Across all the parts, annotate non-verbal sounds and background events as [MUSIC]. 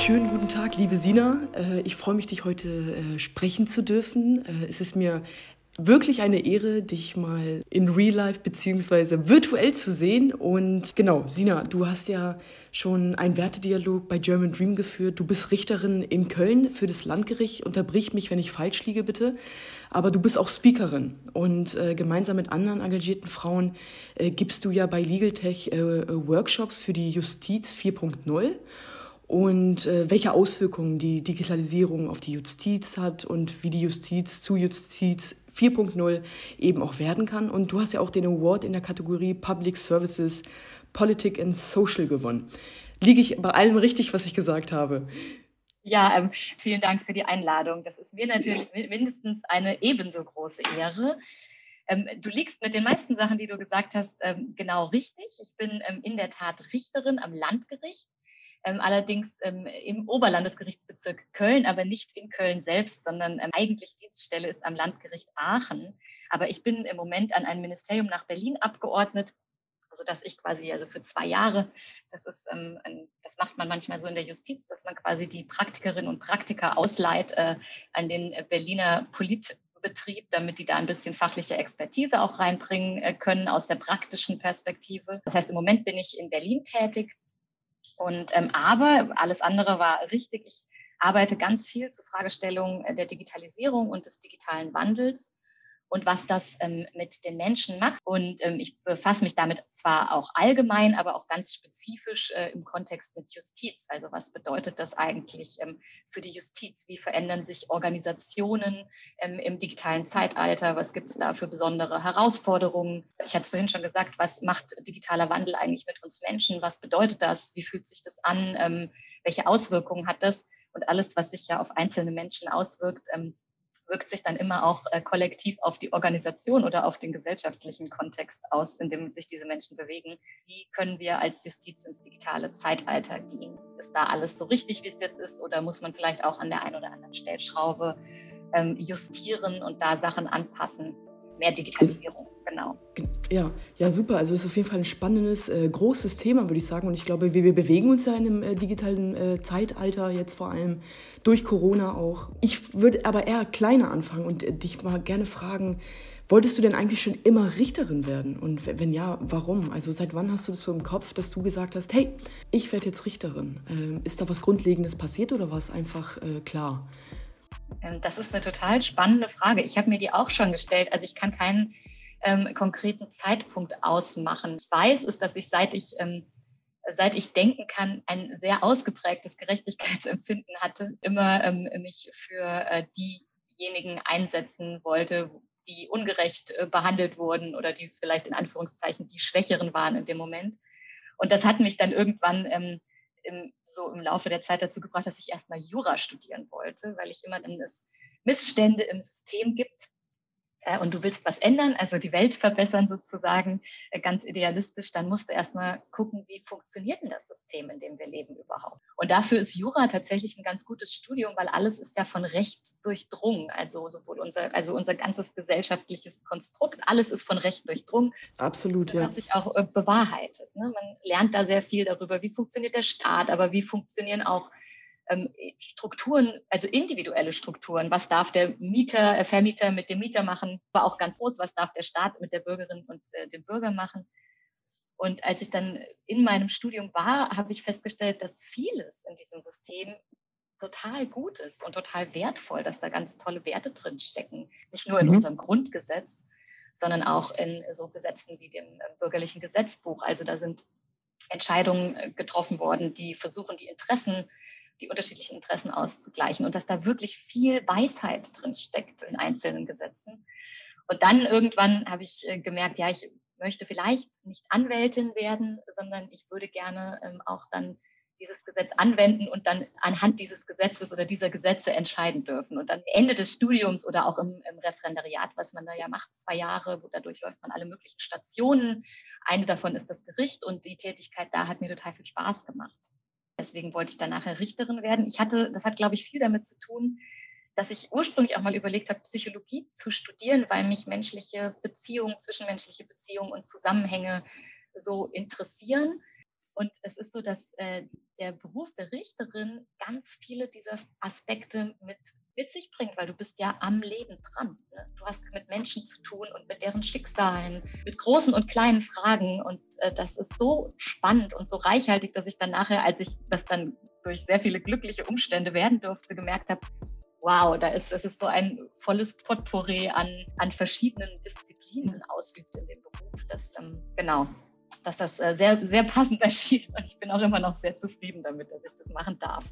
Schönen guten Tag, liebe Sina. Äh, ich freue mich, dich heute äh, sprechen zu dürfen. Äh, es ist mir wirklich eine Ehre, dich mal in Real Life beziehungsweise virtuell zu sehen. Und genau, Sina, du hast ja schon einen Wertedialog bei German Dream geführt. Du bist Richterin in Köln für das Landgericht. Unterbrich mich, wenn ich falsch liege, bitte. Aber du bist auch Speakerin und äh, gemeinsam mit anderen engagierten Frauen äh, gibst du ja bei Legal Tech äh, Workshops für die Justiz 4.0 und äh, welche Auswirkungen die Digitalisierung auf die Justiz hat und wie die Justiz zu Justiz 4.0 eben auch werden kann. Und du hast ja auch den Award in der Kategorie Public Services, Politik and Social gewonnen. Liege ich bei allem richtig, was ich gesagt habe? Ja, ähm, vielen Dank für die Einladung. Das ist mir natürlich mindestens eine ebenso große Ehre. Ähm, du liegst mit den meisten Sachen, die du gesagt hast, ähm, genau richtig. Ich bin ähm, in der Tat Richterin am Landgericht ähm, allerdings ähm, im Oberlandesgerichtsbezirk Köln, aber nicht in Köln selbst, sondern ähm, eigentlich Dienststelle ist am Landgericht Aachen. Aber ich bin im Moment an ein Ministerium nach Berlin abgeordnet, sodass ich quasi also für zwei Jahre, das ist, ähm, ein, das macht man manchmal so in der Justiz, dass man quasi die Praktikerinnen und Praktiker ausleiht äh, an den Berliner Politbetrieb, damit die da ein bisschen fachliche Expertise auch reinbringen äh, können aus der praktischen Perspektive. Das heißt, im Moment bin ich in Berlin tätig und ähm, aber alles andere war richtig. Ich arbeite ganz viel zu Fragestellungen der Digitalisierung und des digitalen Wandels und was das ähm, mit den Menschen macht. Und ähm, ich befasse mich damit zwar auch allgemein, aber auch ganz spezifisch äh, im Kontext mit Justiz. Also was bedeutet das eigentlich ähm, für die Justiz? Wie verändern sich Organisationen ähm, im digitalen Zeitalter? Was gibt es da für besondere Herausforderungen? Ich hatte es vorhin schon gesagt, was macht digitaler Wandel eigentlich mit uns Menschen? Was bedeutet das? Wie fühlt sich das an? Ähm, welche Auswirkungen hat das? Und alles, was sich ja auf einzelne Menschen auswirkt, ähm, wirkt sich dann immer auch äh, kollektiv auf die Organisation oder auf den gesellschaftlichen Kontext aus, in dem sich diese Menschen bewegen. Wie können wir als Justiz ins digitale Zeitalter gehen? Ist da alles so richtig, wie es jetzt ist, oder muss man vielleicht auch an der einen oder anderen Stellschraube ähm, justieren und da Sachen anpassen? Mehr Digitalisierung genau. Ja, ja, super. Also es ist auf jeden Fall ein spannendes, äh, großes Thema, würde ich sagen. Und ich glaube, wir, wir bewegen uns ja in einem äh, digitalen äh, Zeitalter, jetzt vor allem durch Corona auch. Ich würde aber eher kleiner anfangen und äh, dich mal gerne fragen, wolltest du denn eigentlich schon immer Richterin werden? Und wenn ja, warum? Also seit wann hast du das so im Kopf, dass du gesagt hast, hey, ich werde jetzt Richterin? Ähm, ist da was Grundlegendes passiert oder war es einfach äh, klar? Ähm, das ist eine total spannende Frage. Ich habe mir die auch schon gestellt. Also ich kann keinen ähm, konkreten Zeitpunkt ausmachen. Ich weiß ist, dass ich seit ich ähm, seit ich denken kann, ein sehr ausgeprägtes Gerechtigkeitsempfinden hatte, immer ähm, mich für äh, diejenigen einsetzen wollte, die ungerecht äh, behandelt wurden oder die vielleicht in Anführungszeichen die Schwächeren waren in dem Moment. Und das hat mich dann irgendwann ähm, im, so im Laufe der Zeit dazu gebracht, dass ich erstmal Jura studieren wollte, weil ich immer dann es Missstände im System gibt, und du willst was ändern, also die Welt verbessern sozusagen, äh, ganz idealistisch, dann musst du erstmal gucken, wie funktioniert denn das System, in dem wir leben überhaupt. Und dafür ist Jura tatsächlich ein ganz gutes Studium, weil alles ist ja von Recht durchdrungen. Also sowohl unser, also unser ganzes gesellschaftliches Konstrukt, alles ist von Recht durchdrungen. Absolut, das ja. hat sich auch äh, bewahrheitet. Ne? Man lernt da sehr viel darüber, wie funktioniert der Staat, aber wie funktionieren auch Strukturen, also individuelle Strukturen. Was darf der Mieter, äh, Vermieter mit dem Mieter machen? Aber auch ganz groß, was darf der Staat mit der Bürgerin und äh, dem Bürger machen? Und als ich dann in meinem Studium war, habe ich festgestellt, dass vieles in diesem System total gut ist und total wertvoll, dass da ganz tolle Werte drin stecken. Nicht nur in mhm. unserem Grundgesetz, sondern auch in so Gesetzen wie dem äh, bürgerlichen Gesetzbuch. Also da sind Entscheidungen äh, getroffen worden, die versuchen, die Interessen die unterschiedlichen Interessen auszugleichen und dass da wirklich viel Weisheit drin steckt in einzelnen Gesetzen. Und dann irgendwann habe ich äh, gemerkt, ja, ich möchte vielleicht nicht Anwältin werden, sondern ich würde gerne ähm, auch dann dieses Gesetz anwenden und dann anhand dieses Gesetzes oder dieser Gesetze entscheiden dürfen. Und dann Ende des Studiums oder auch im, im Referendariat, was man da ja macht, zwei Jahre, wo dadurch läuft man alle möglichen Stationen. Eine davon ist das Gericht und die Tätigkeit da hat mir total viel Spaß gemacht. Deswegen wollte ich dann nachher Richterin werden. Ich hatte, das hat, glaube ich, viel damit zu tun, dass ich ursprünglich auch mal überlegt habe, Psychologie zu studieren, weil mich menschliche Beziehungen, zwischenmenschliche Beziehungen und Zusammenhänge so interessieren. Und es ist so, dass äh, der Beruf der Richterin ganz viele dieser Aspekte mit, mit sich bringt, weil du bist ja am Leben dran. Ne? Du hast mit Menschen zu tun und mit deren Schicksalen, mit großen und kleinen Fragen. Und äh, das ist so spannend und so reichhaltig, dass ich dann nachher, als ich das dann durch sehr viele glückliche Umstände werden durfte, gemerkt habe, wow, da ist, es ist so ein volles Potpourri an, an verschiedenen Disziplinen ausübt in dem Beruf. Das, ähm, genau, dass das äh, sehr, sehr passend [LAUGHS] erschien. Und ich bin auch immer noch sehr zufrieden damit, dass ich das machen darf.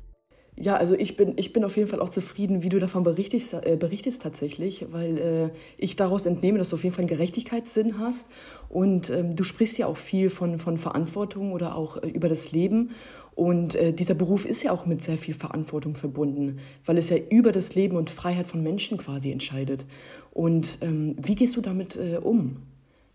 Ja, also ich bin, ich bin auf jeden Fall auch zufrieden, wie du davon berichtest, äh, berichtest tatsächlich, weil äh, ich daraus entnehme, dass du auf jeden Fall einen Gerechtigkeitssinn hast. Und ähm, du sprichst ja auch viel von, von Verantwortung oder auch äh, über das Leben. Und äh, dieser Beruf ist ja auch mit sehr viel Verantwortung verbunden, weil es ja über das Leben und Freiheit von Menschen quasi entscheidet. Und ähm, wie gehst du damit äh, um?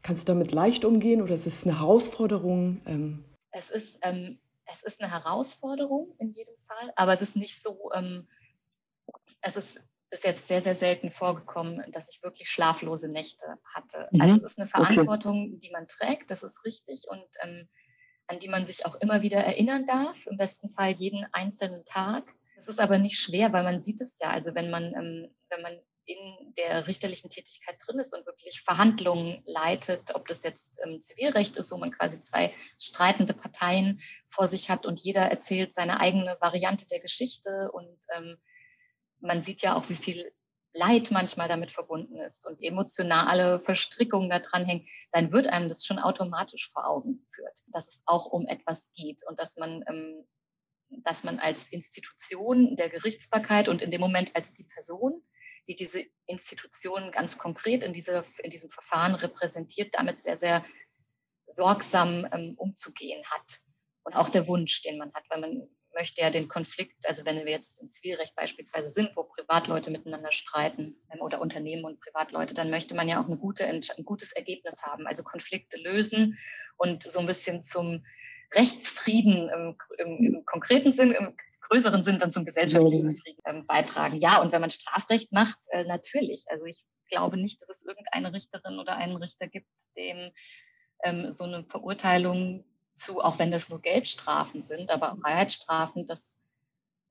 Kannst du damit leicht umgehen oder ist es eine Herausforderung? Ähm es, ist, ähm, es ist eine Herausforderung in jedem Fall, aber es ist nicht so, ähm, es ist bis jetzt sehr, sehr selten vorgekommen, dass ich wirklich schlaflose Nächte hatte. Mhm. Also es ist eine Verantwortung, okay. die man trägt, das ist richtig und ähm, an die man sich auch immer wieder erinnern darf, im besten Fall jeden einzelnen Tag. Das ist aber nicht schwer, weil man sieht es ja. Also wenn man, ähm, wenn man in der richterlichen Tätigkeit drin ist und wirklich Verhandlungen leitet, ob das jetzt ähm, Zivilrecht ist, wo man quasi zwei streitende Parteien vor sich hat und jeder erzählt seine eigene Variante der Geschichte und ähm, man sieht ja auch, wie viel Leid manchmal damit verbunden ist und emotionale Verstrickungen da dran hängen, dann wird einem das schon automatisch vor Augen geführt, dass es auch um etwas geht und dass man, ähm, dass man als Institution der Gerichtsbarkeit und in dem Moment als die Person die diese Institutionen ganz konkret in, diese, in diesem Verfahren repräsentiert, damit sehr, sehr sorgsam ähm, umzugehen hat. Und auch der Wunsch, den man hat, weil man möchte ja den Konflikt, also wenn wir jetzt im Zivilrecht beispielsweise sind, wo Privatleute miteinander streiten ähm, oder Unternehmen und Privatleute, dann möchte man ja auch gute, ein gutes Ergebnis haben, also Konflikte lösen und so ein bisschen zum Rechtsfrieden im, im, im konkreten Sinn, im größeren Sinn dann zum gesellschaftlichen Frieden ähm, beitragen. Ja, und wenn man Strafrecht macht, äh, natürlich. Also ich glaube nicht, dass es irgendeine Richterin oder einen Richter gibt, dem ähm, so eine Verurteilung zu, auch wenn das nur Geldstrafen sind, aber Freiheitsstrafen, das,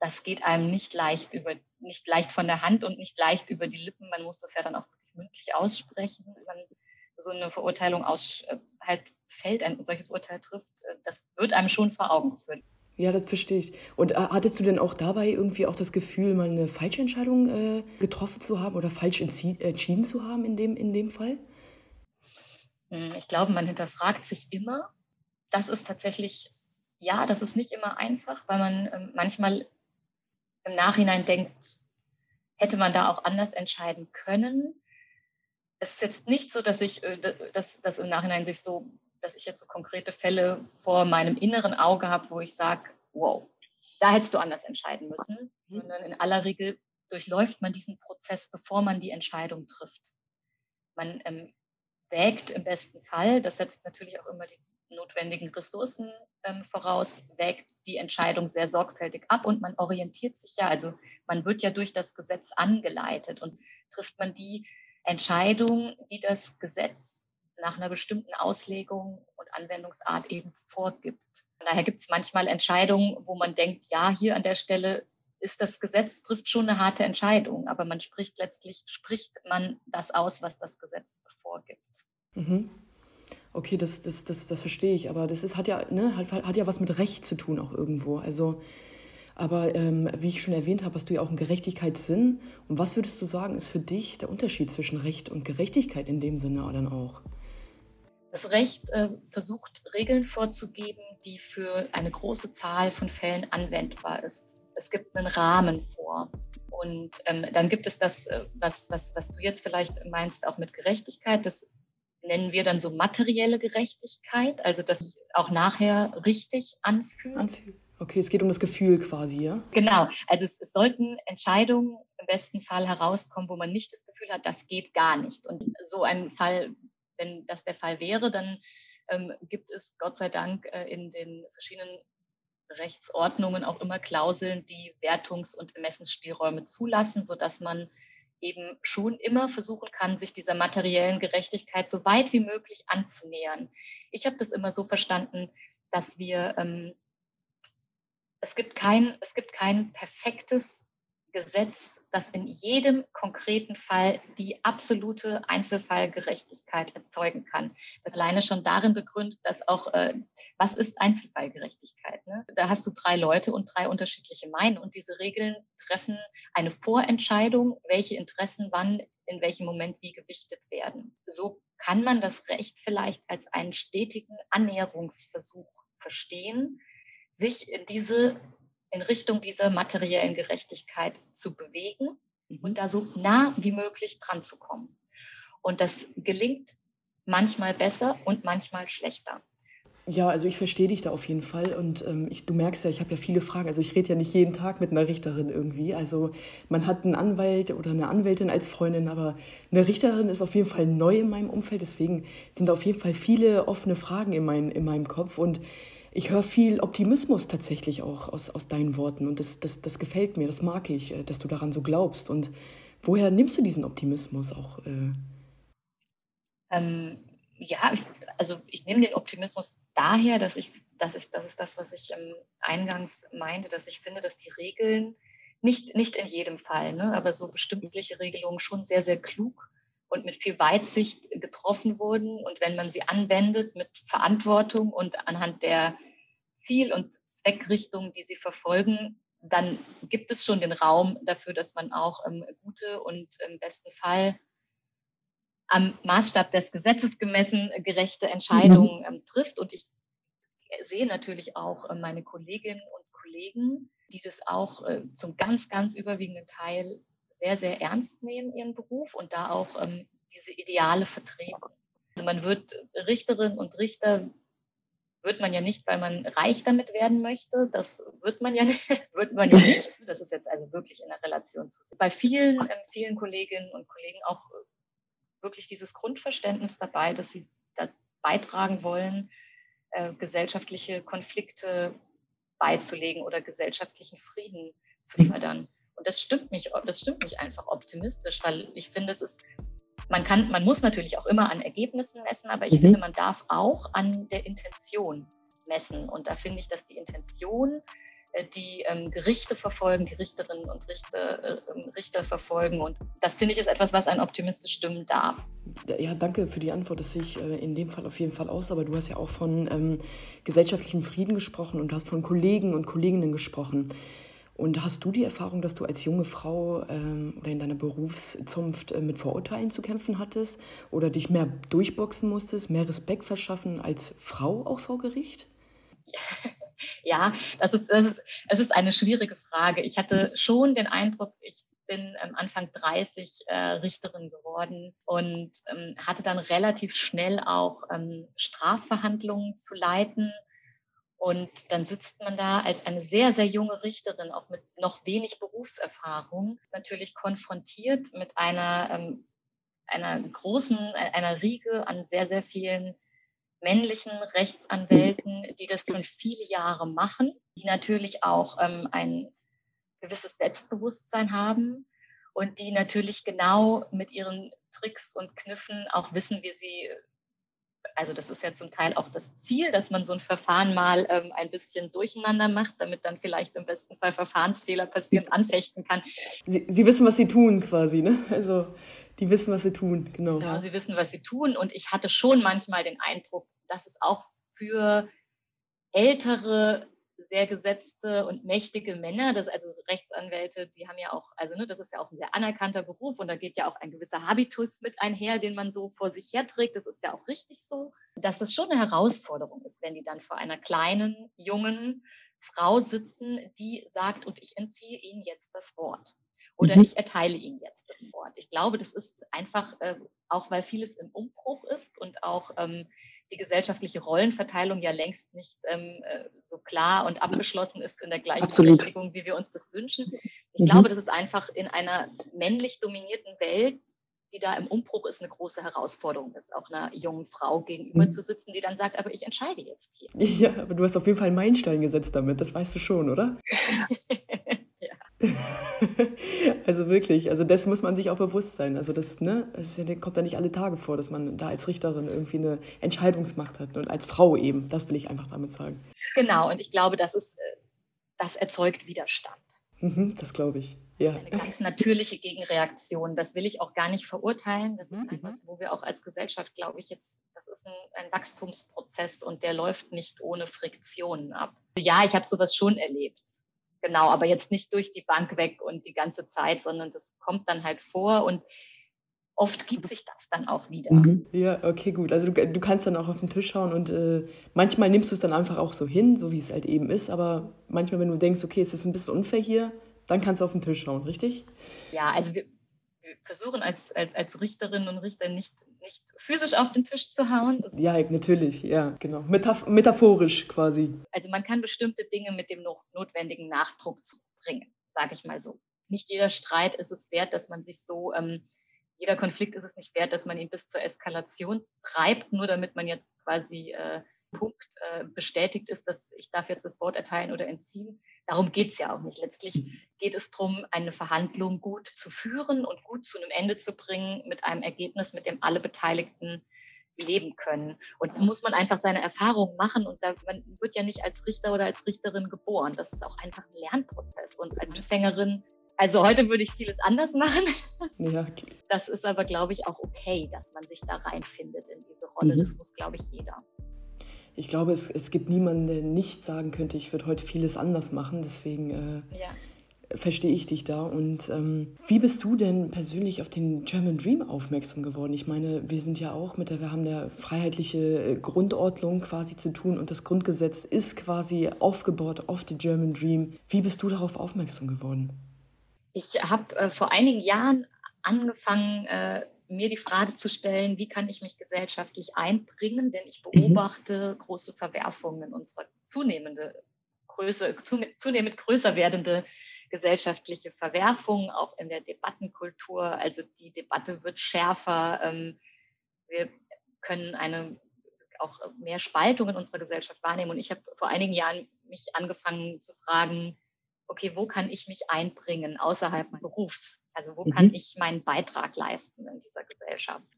das geht einem nicht leicht über, nicht leicht von der Hand und nicht leicht über die Lippen. Man muss das ja dann auch wirklich mündlich aussprechen. Man so eine Verurteilung aus, äh, halt fällt, ein solches Urteil trifft, äh, das wird einem schon vor Augen geführt. Ja, das verstehe ich. Und äh, hattest du denn auch dabei irgendwie auch das Gefühl, mal eine falsche Entscheidung äh, getroffen zu haben oder falsch entschieden zu haben in dem, in dem Fall? Hm, ich glaube, man hinterfragt sich immer. Das ist tatsächlich, ja, das ist nicht immer einfach, weil man ähm, manchmal im Nachhinein denkt, hätte man da auch anders entscheiden können. Es ist jetzt nicht so, dass ich, äh, dass, dass im Nachhinein sich so dass ich jetzt so konkrete Fälle vor meinem inneren Auge habe, wo ich sage, wow, da hättest du anders entscheiden müssen, mhm. sondern in aller Regel durchläuft man diesen Prozess, bevor man die Entscheidung trifft. Man ähm, wägt im besten Fall, das setzt natürlich auch immer die notwendigen Ressourcen ähm, voraus, wägt die Entscheidung sehr sorgfältig ab und man orientiert sich ja, also man wird ja durch das Gesetz angeleitet und trifft man die Entscheidung, die das Gesetz nach einer bestimmten Auslegung und Anwendungsart eben vorgibt. Von daher gibt es manchmal Entscheidungen, wo man denkt, ja, hier an der Stelle ist das Gesetz, trifft schon eine harte Entscheidung, aber man spricht letztlich, spricht man das aus, was das Gesetz vorgibt. Mhm. Okay, das, das, das, das verstehe ich, aber das ist, hat, ja, ne, hat, hat ja was mit Recht zu tun auch irgendwo. Also, aber ähm, wie ich schon erwähnt habe, hast du ja auch einen Gerechtigkeitssinn. Und was würdest du sagen, ist für dich der Unterschied zwischen Recht und Gerechtigkeit in dem Sinne dann auch? Das Recht äh, versucht Regeln vorzugeben, die für eine große Zahl von Fällen anwendbar ist. Es gibt einen Rahmen vor. Und ähm, dann gibt es das, äh, was, was, was du jetzt vielleicht meinst, auch mit Gerechtigkeit. Das nennen wir dann so materielle Gerechtigkeit, also dass es auch nachher richtig anfühlt. Anfühlt. Okay, es geht um das Gefühl quasi, ja? Genau. Also es, es, sollten Entscheidungen im besten Fall herauskommen, wo man nicht das Gefühl hat, das geht gar nicht. Und so ein Fall wenn das der Fall wäre, dann ähm, gibt es Gott sei Dank äh, in den verschiedenen Rechtsordnungen auch immer Klauseln, die Wertungs- und Ermessensspielräume zulassen, sodass man eben schon immer versuchen kann, sich dieser materiellen Gerechtigkeit so weit wie möglich anzunähern. Ich habe das immer so verstanden, dass wir, ähm, es, gibt kein, es gibt kein perfektes Gesetz, das in jedem konkreten Fall die absolute Einzelfallgerechtigkeit erzeugen kann. Das alleine schon darin begründet, dass auch, äh, was ist Einzelfallgerechtigkeit? Ne? Da hast du drei Leute und drei unterschiedliche Meinungen und diese Regeln treffen eine Vorentscheidung, welche Interessen wann in welchem Moment wie gewichtet werden. So kann man das Recht vielleicht als einen stetigen Annäherungsversuch verstehen, sich diese in Richtung dieser materiellen Gerechtigkeit zu bewegen mhm. und da so nah wie möglich dran zu kommen. Und das gelingt manchmal besser und manchmal schlechter. Ja, also ich verstehe dich da auf jeden Fall und ähm, ich, du merkst ja, ich habe ja viele Fragen. Also ich rede ja nicht jeden Tag mit einer Richterin irgendwie. Also man hat einen Anwalt oder eine Anwältin als Freundin, aber eine Richterin ist auf jeden Fall neu in meinem Umfeld. Deswegen sind da auf jeden Fall viele offene Fragen in, mein, in meinem Kopf und ich höre viel Optimismus tatsächlich auch aus, aus deinen Worten und das, das, das gefällt mir, das mag ich, äh, dass du daran so glaubst. Und woher nimmst du diesen Optimismus auch? Äh? Ähm, ja, also ich nehme den Optimismus daher, dass ich, dass ich, das ist das, was ich ähm, eingangs meinte, dass ich finde, dass die Regeln nicht, nicht in jedem Fall, ne, aber so bestimmtliche Regelungen schon sehr, sehr klug und mit viel Weitsicht getroffen wurden. Und wenn man sie anwendet mit Verantwortung und anhand der Ziel- und Zweckrichtung, die sie verfolgen, dann gibt es schon den Raum dafür, dass man auch ähm, gute und im besten Fall am Maßstab des Gesetzes gemessen gerechte Entscheidungen mhm. ähm, trifft. Und ich sehe natürlich auch äh, meine Kolleginnen und Kollegen, die das auch äh, zum ganz, ganz überwiegenden Teil sehr, sehr ernst nehmen, ihren Beruf und da auch ähm, diese Ideale vertreten. Also man wird Richterin und Richter wird man ja nicht, weil man reich damit werden möchte. Das wird man ja [LAUGHS] nicht. Wird man ja nicht. Das ist jetzt also wirklich in der Relation zu sehen. Bei vielen, ähm, vielen Kolleginnen und Kollegen auch äh, wirklich dieses Grundverständnis dabei, dass sie da beitragen wollen, äh, gesellschaftliche Konflikte beizulegen oder gesellschaftlichen Frieden zu fördern. Und das stimmt mich, das stimmt mich einfach optimistisch, weil ich finde, es ist, man kann, man muss natürlich auch immer an Ergebnissen messen, aber ich mhm. finde, man darf auch an der Intention messen. Und da finde ich, dass die Intention, äh, die ähm, Gerichte verfolgen, die Richterinnen und Richter, äh, ähm, Richter verfolgen. Und das finde ich ist etwas, was einen optimistisch stimmen darf. Ja, danke für die Antwort. Das sehe ich äh, in dem Fall auf jeden Fall aus. Aber du hast ja auch von ähm, gesellschaftlichem Frieden gesprochen und du hast von Kollegen und Kolleginnen gesprochen. Und hast du die Erfahrung, dass du als junge Frau ähm, oder in deiner Berufszunft äh, mit Vorurteilen zu kämpfen hattest oder dich mehr durchboxen musstest, mehr Respekt verschaffen als Frau auch vor Gericht? [LAUGHS] Ja, das ist, das ist, es ist eine schwierige Frage. Ich hatte schon den Eindruck, ich bin ähm, Anfang 30 äh, Richterin geworden und ähm, hatte dann relativ schnell auch ähm, Strafverhandlungen zu leiten und dann sitzt man da als eine sehr, sehr junge Richterin, auch mit noch wenig Berufserfahrung, natürlich konfrontiert mit einer, ähm, einer großen, äh, einer Riege an sehr, sehr vielen männlichen Rechtsanwälten, die das schon viele Jahre machen, die natürlich auch ähm, ein gewisses Selbstbewusstsein haben und die natürlich genau mit ihren Tricks und Kniffen auch wissen, wie sie also das ist ja zum Teil auch das Ziel, dass man so ein Verfahren mal ähm, ein bisschen durcheinander macht, damit dann vielleicht im besten Fall Verfahrensfehler passieren, anfechten kann. Sie, Sie wissen, was Sie tun quasi, ne? Also die wissen, was sie tun, genau. Ja, sie wissen, was sie tun. Und ich hatte schon manchmal den Eindruck, dass es auch für ältere sehr gesetzte und mächtige Männer, das also Rechtsanwälte, die haben ja auch, also ne, das ist ja auch ein sehr anerkannter Beruf und da geht ja auch ein gewisser Habitus mit einher, den man so vor sich herträgt. Das ist ja auch richtig so, dass es schon eine Herausforderung ist, wenn die dann vor einer kleinen, jungen Frau sitzen, die sagt, und ich entziehe Ihnen jetzt das Wort. Oder mhm. ich erteile Ihnen jetzt das Wort. Ich glaube, das ist einfach, äh, auch weil vieles im Umbruch ist und auch ähm, die gesellschaftliche Rollenverteilung ja längst nicht ähm, äh, so klar und abgeschlossen ist in der gleichen Berechtigung, wie wir uns das wünschen. Ich mhm. glaube, das ist einfach in einer männlich dominierten Welt, die da im Umbruch ist, eine große Herausforderung ist, auch einer jungen Frau gegenüber mhm. zu sitzen, die dann sagt, aber ich entscheide jetzt hier. [LAUGHS] Ja, aber du hast auf jeden Fall einen Meilenstein gesetzt damit, das weißt du schon, oder? [LAUGHS] [LAUGHS] also wirklich, also das muss man sich auch bewusst sein. Also das, ne, es kommt ja nicht alle Tage vor, dass man da als Richterin irgendwie eine Entscheidungsmacht hat und als Frau eben. Das will ich einfach damit sagen. Genau, und ich glaube, das ist, äh, das erzeugt Widerstand. Mhm, das glaube ich. Ja. Eine ganz natürliche Gegenreaktion. Das will ich auch gar nicht verurteilen. Das ist mhm. etwas, wo wir auch als Gesellschaft, glaube ich, jetzt, das ist ein, ein Wachstumsprozess und der läuft nicht ohne Friktionen ab. Ja, ich habe sowas schon erlebt. Genau, aber jetzt nicht durch die Bank weg und die ganze Zeit, sondern das kommt dann halt vor und oft gibt sich das dann auch wieder. Mhm. Ja, okay, gut. Also du, du, kannst dann auch auf den Tisch schauen und äh, manchmal nimmst du es dann einfach auch so hin, so wie es halt eben ist, aber manchmal, wenn du denkst, okay, es ist ein bisschen unfair hier, dann kannst du auf den Tisch schauen, richtig? Ja, also wir, wir versuchen als, als, als Richterinnen und Richter nicht, nicht physisch auf den Tisch zu hauen. Ja, natürlich, ja, genau. Metaph metaphorisch quasi. Also man kann bestimmte Dinge mit dem notwendigen Nachdruck bringen, sage ich mal so. Nicht jeder Streit ist es wert, dass man sich so, ähm, jeder Konflikt ist es nicht wert, dass man ihn bis zur Eskalation treibt, nur damit man jetzt quasi äh, Punkt äh, bestätigt ist, dass ich darf jetzt das Wort erteilen oder entziehen. Darum geht es ja auch nicht. Letztlich geht es darum, eine Verhandlung gut zu führen und gut zu einem Ende zu bringen mit einem Ergebnis, mit dem alle Beteiligten leben können. Und da muss man einfach seine Erfahrungen machen und da, man wird ja nicht als Richter oder als Richterin geboren. Das ist auch einfach ein Lernprozess. Und als Anfängerin, also heute würde ich vieles anders machen. [LAUGHS] Ja. Das ist aber, glaube ich, auch okay, dass man sich da reinfindet in diese Rolle. Mhm. Das muss, glaube ich, jeder ich glaube, es, es gibt niemanden, der nicht sagen könnte, ich würde heute vieles anders machen. Deswegen äh, ja. verstehe ich dich da. Und ähm, wie bist du denn persönlich auf den German Dream aufmerksam geworden? Ich meine, wir sind ja auch mit der, wir haben der freiheitliche äh, Grundordnung quasi zu tun und das Grundgesetz ist quasi aufgebaut auf den German Dream. Wie bist du darauf aufmerksam geworden? Ich habe äh, vor einigen Jahren angefangen, äh, mir die Frage zu stellen, wie kann ich mich gesellschaftlich einbringen, denn ich mhm. beobachte mhm. große Verwerfungen in unserer zunehmende Größe, zunehmend größer werdende gesellschaftliche Verwerfungen, auch in der Debattenkultur. Also die Debatte wird schärfer. Ähm, wir können eine auch mehr Spaltung in unserer Gesellschaft wahrnehmen. Und ich habe vor einigen Jahren mich angefangen zu fragen, okay, wo kann ich mich einbringen außerhalb meines Berufs? Also wo mhm. kann ich meinen Beitrag leisten in dieser Gesellschaft?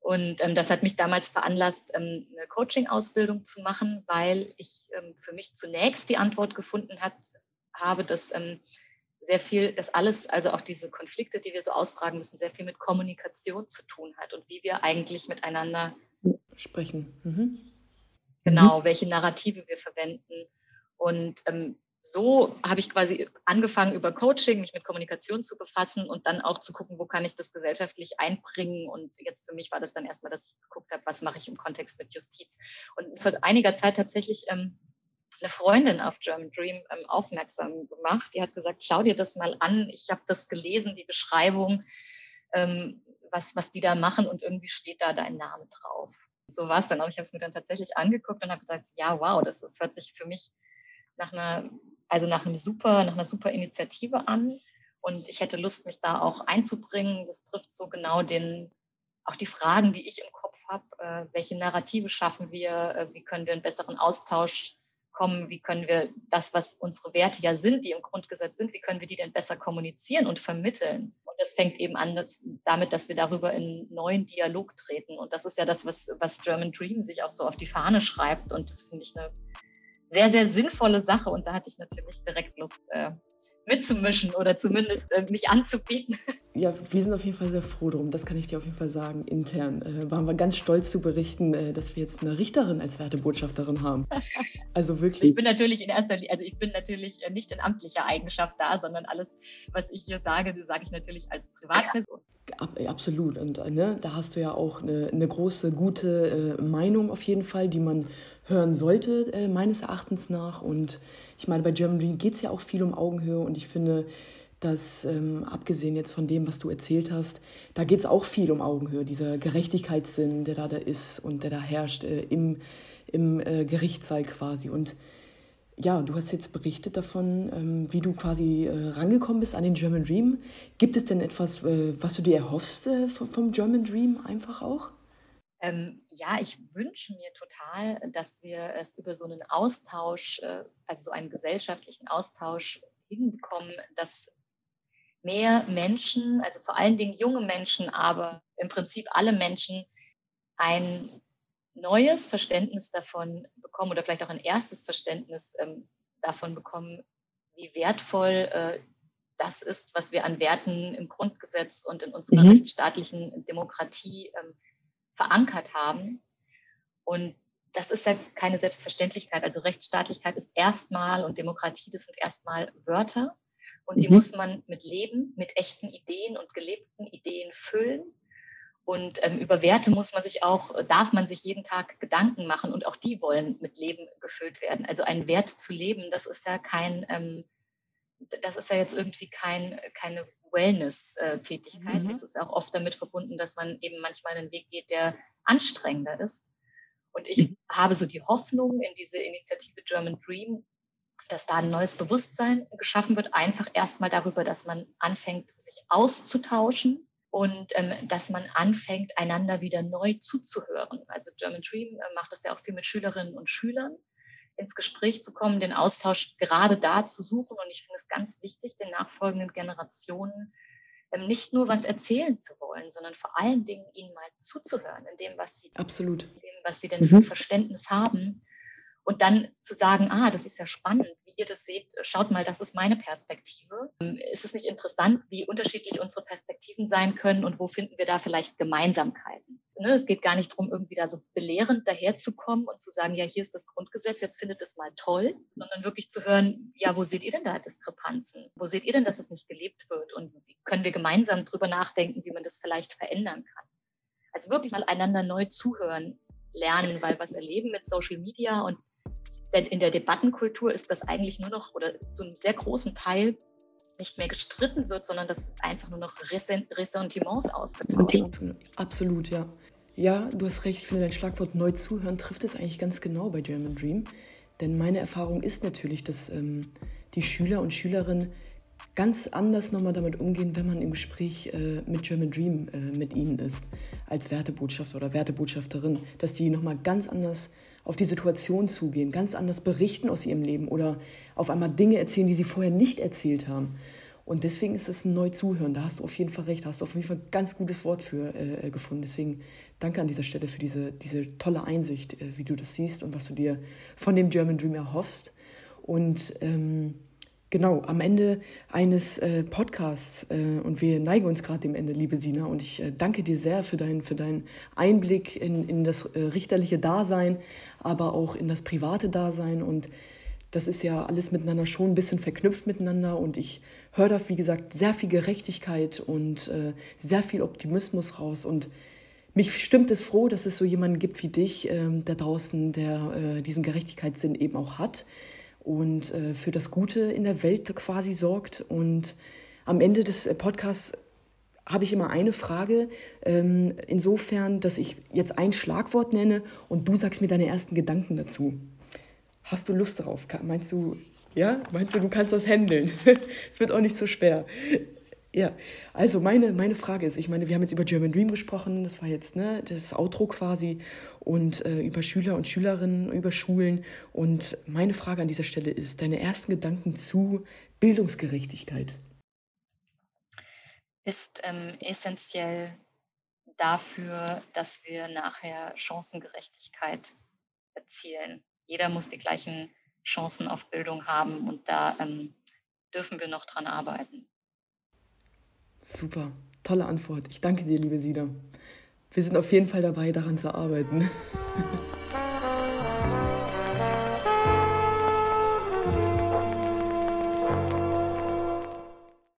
Und ähm, das hat mich damals veranlasst, ähm, eine Coaching-Ausbildung zu machen, weil ich ähm, für mich zunächst die Antwort gefunden hat, habe, dass ähm, sehr viel, dass alles, also auch diese Konflikte, die wir so austragen müssen, sehr viel mit Kommunikation zu tun hat und wie wir eigentlich miteinander sprechen. Mhm. Genau, mhm. welche Narrative wir verwenden. Und ähm, so habe ich quasi angefangen, über Coaching mich mit Kommunikation zu befassen und dann auch zu gucken, wo kann ich das gesellschaftlich einbringen. Und jetzt für mich war das dann erstmal, dass ich geguckt habe, was mache ich im Kontext mit Justiz. Und vor einiger Zeit tatsächlich ähm, eine Freundin auf German Dream ähm, aufmerksam gemacht. Die hat gesagt, schau dir das mal an. Ich habe das gelesen, die Beschreibung, ähm, was, was die da machen und irgendwie steht da dein Name drauf. So war es dann auch. Ich habe es mir dann tatsächlich angeguckt und habe gesagt, ja, wow, das, das hört sich für mich nach einer also nach einem super, nach einer super Initiative an. Und ich hätte Lust, mich da auch einzubringen. Das trifft so genau den, auch die Fragen, die ich im Kopf habe. Äh, welche Narrative schaffen wir? Äh, wie können wir einen besseren Austausch kommen? Wie können wir das, was unsere Werte ja sind, die im Grundgesetz sind, wie können wir die denn besser kommunizieren und vermitteln? Und das fängt eben an dass, damit, dass wir darüber in neuen Dialog treten. Und das ist ja das, was, was German Dream sich auch so auf die Fahne schreibt. Und das finde ich eine sehr, sehr sinnvolle Sache und da hatte ich natürlich direkt Lust äh, mitzumischen oder zumindest äh, mich anzubieten. [LAUGHS] Ja, wir sind auf jeden Fall sehr froh drum, das kann ich dir auf jeden Fall sagen. Intern äh, waren wir ganz stolz zu berichten, äh, dass wir jetzt eine Richterin als Wertebotschafterin haben. [LAUGHS] Also wirklich. Ich bin natürlich in erster Linie, also ich bin natürlich äh, nicht in amtlicher Eigenschaft da, sondern alles, was ich hier sage, das sage ich natürlich als Privatperson. Absolut. Und äh, ne, da hast du ja auch eine, eine große, gute äh, Meinung auf jeden Fall, die man hören sollte, äh, meines Erachtens nach. Und ich meine, bei Germany geht es ja auch viel um Augenhöhe und ich finde, dass ähm, abgesehen jetzt von dem, was du erzählt hast, da geht es auch viel um Augenhöhe, dieser Gerechtigkeitssinn, der da, da ist und der da herrscht äh, im, im äh, Gerichtssaal quasi. Und ja, du hast jetzt berichtet davon, ähm, wie du quasi äh, rangekommen bist an den German Dream. Gibt es denn etwas, äh, was du dir erhoffst äh, vom German Dream einfach auch? Ähm, ja, ich wünsche mir total, dass wir es über so einen Austausch, äh, also so einen gesellschaftlichen Austausch hinbekommen, dass mehr Menschen, also vor allen Dingen junge Menschen, aber im Prinzip alle Menschen ein neues Verständnis davon bekommen oder vielleicht auch ein erstes Verständnis ähm, davon bekommen, wie wertvoll äh, das ist, was wir an Werten im Grundgesetz und in unserer mhm. rechtsstaatlichen Demokratie ähm, verankert haben. Und das ist ja keine Selbstverständlichkeit. Also Rechtsstaatlichkeit ist erstmal und Demokratie, das sind erstmal Wörter. Und die mhm. muss man mit Leben, mit echten Ideen und gelebten Ideen füllen. Und ähm, über Werte muss man sich auch, darf man sich jeden Tag Gedanken machen und auch die wollen mit Leben gefüllt werden. Also einen Wert zu leben, das ist ja kein, ähm, das ist ja jetzt irgendwie kein, keine Wellness-Tätigkeit. Mhm. Das ist auch oft damit verbunden, dass man eben manchmal einen Weg geht, der anstrengender ist. Und ich mhm. habe so die Hoffnung in diese Initiative German Dream, dass da ein neues Bewusstsein geschaffen wird, einfach erstmal darüber, dass man anfängt, sich auszutauschen und ähm, dass man anfängt, einander wieder neu zuzuhören. Also German Dream äh, macht das ja auch viel mit Schülerinnen und Schülern, ins Gespräch zu kommen, den Austausch gerade da zu suchen. Und ich finde es ganz wichtig, den nachfolgenden Generationen ähm, nicht nur was erzählen zu wollen, sondern vor allen Dingen ihnen mal zuzuhören in dem, was sie, Absolut. In dem, was sie denn mhm. für Verständnis haben. Und dann zu sagen, ah, das ist ja spannend, wie ihr das seht, schaut mal, das ist meine Perspektive. Ähm, ist es nicht interessant, wie unterschiedlich unsere Perspektiven sein können und wo finden wir da vielleicht Gemeinsamkeiten? Ne, es geht gar nicht darum, irgendwie da so belehrend daherzukommen und zu sagen, ja, hier ist das Grundgesetz, jetzt findet es mal toll, sondern wirklich zu hören, ja, wo seht ihr denn da Diskrepanzen? Wo seht ihr denn, dass es nicht gelebt wird? Und wie können wir gemeinsam drüber nachdenken, wie man das vielleicht verändern kann? Also wirklich mal einander neu zuhören, lernen, weil was erleben mit Social Media und in der Debattenkultur ist das eigentlich nur noch oder zu einem sehr großen Teil nicht mehr gestritten wird, sondern dass einfach nur noch Ressentiments ausgetauscht Absolut, ja. Ja, du hast recht, ich finde dein Schlagwort neu zuhören trifft es eigentlich ganz genau bei German Dream. Denn meine Erfahrung ist natürlich, dass ähm, die Schüler und Schülerinnen ganz anders nochmal damit umgehen, wenn man im Gespräch äh, mit German Dream äh, mit ihnen ist, als Wertebotschafter oder Wertebotschafterin, dass die nochmal ganz anders auf die Situation zugehen, ganz anders berichten aus ihrem Leben oder auf einmal Dinge erzählen, die sie vorher nicht erzählt haben. Und deswegen ist es ein Neu-Zuhören. Da hast du auf jeden Fall recht, da hast du auf jeden Fall ein ganz gutes Wort für äh, gefunden. Deswegen danke an dieser Stelle für diese, diese tolle Einsicht, äh, wie du das siehst und was du dir von dem German Dream erhoffst. Und ähm, genau, am Ende eines äh, Podcasts, äh, und wir neigen uns gerade dem Ende, liebe Sina, und ich äh, danke dir sehr für, dein, für deinen Einblick in, in das äh, richterliche Dasein, aber auch in das private Dasein. Und das ist ja alles miteinander schon ein bisschen verknüpft miteinander. Und ich höre da, wie gesagt, sehr viel Gerechtigkeit und äh, sehr viel Optimismus raus. Und mich stimmt es froh, dass es so jemanden gibt wie dich ähm, da draußen, der äh, diesen Gerechtigkeitssinn eben auch hat und äh, für das Gute in der Welt quasi sorgt. Und am Ende des äh, Podcasts habe ich immer eine Frage, ähm, insofern, dass ich jetzt ein Schlagwort nenne und du sagst mir deine ersten Gedanken dazu. Hast du Lust darauf? Meinst du, ja? Meinst du, du kannst das handeln? [LAUGHS] Es wird auch nicht so schwer. Ja, also meine, meine Frage ist, ich meine, wir haben jetzt über German Dream gesprochen, das war jetzt ne, das Outro quasi und äh, über Schüler und Schülerinnen, über Schulen. Und meine Frage an dieser Stelle ist, deine ersten Gedanken zu Bildungsgerechtigkeit? Ist ähm, essentiell dafür, dass wir nachher Chancengerechtigkeit erzielen. Jeder muss die gleichen Chancen auf Bildung haben und da ähm, dürfen wir noch dran arbeiten. Super, tolle Antwort. Ich danke dir, liebe Sina. Wir sind auf jeden Fall dabei, daran zu arbeiten. [LAUGHS]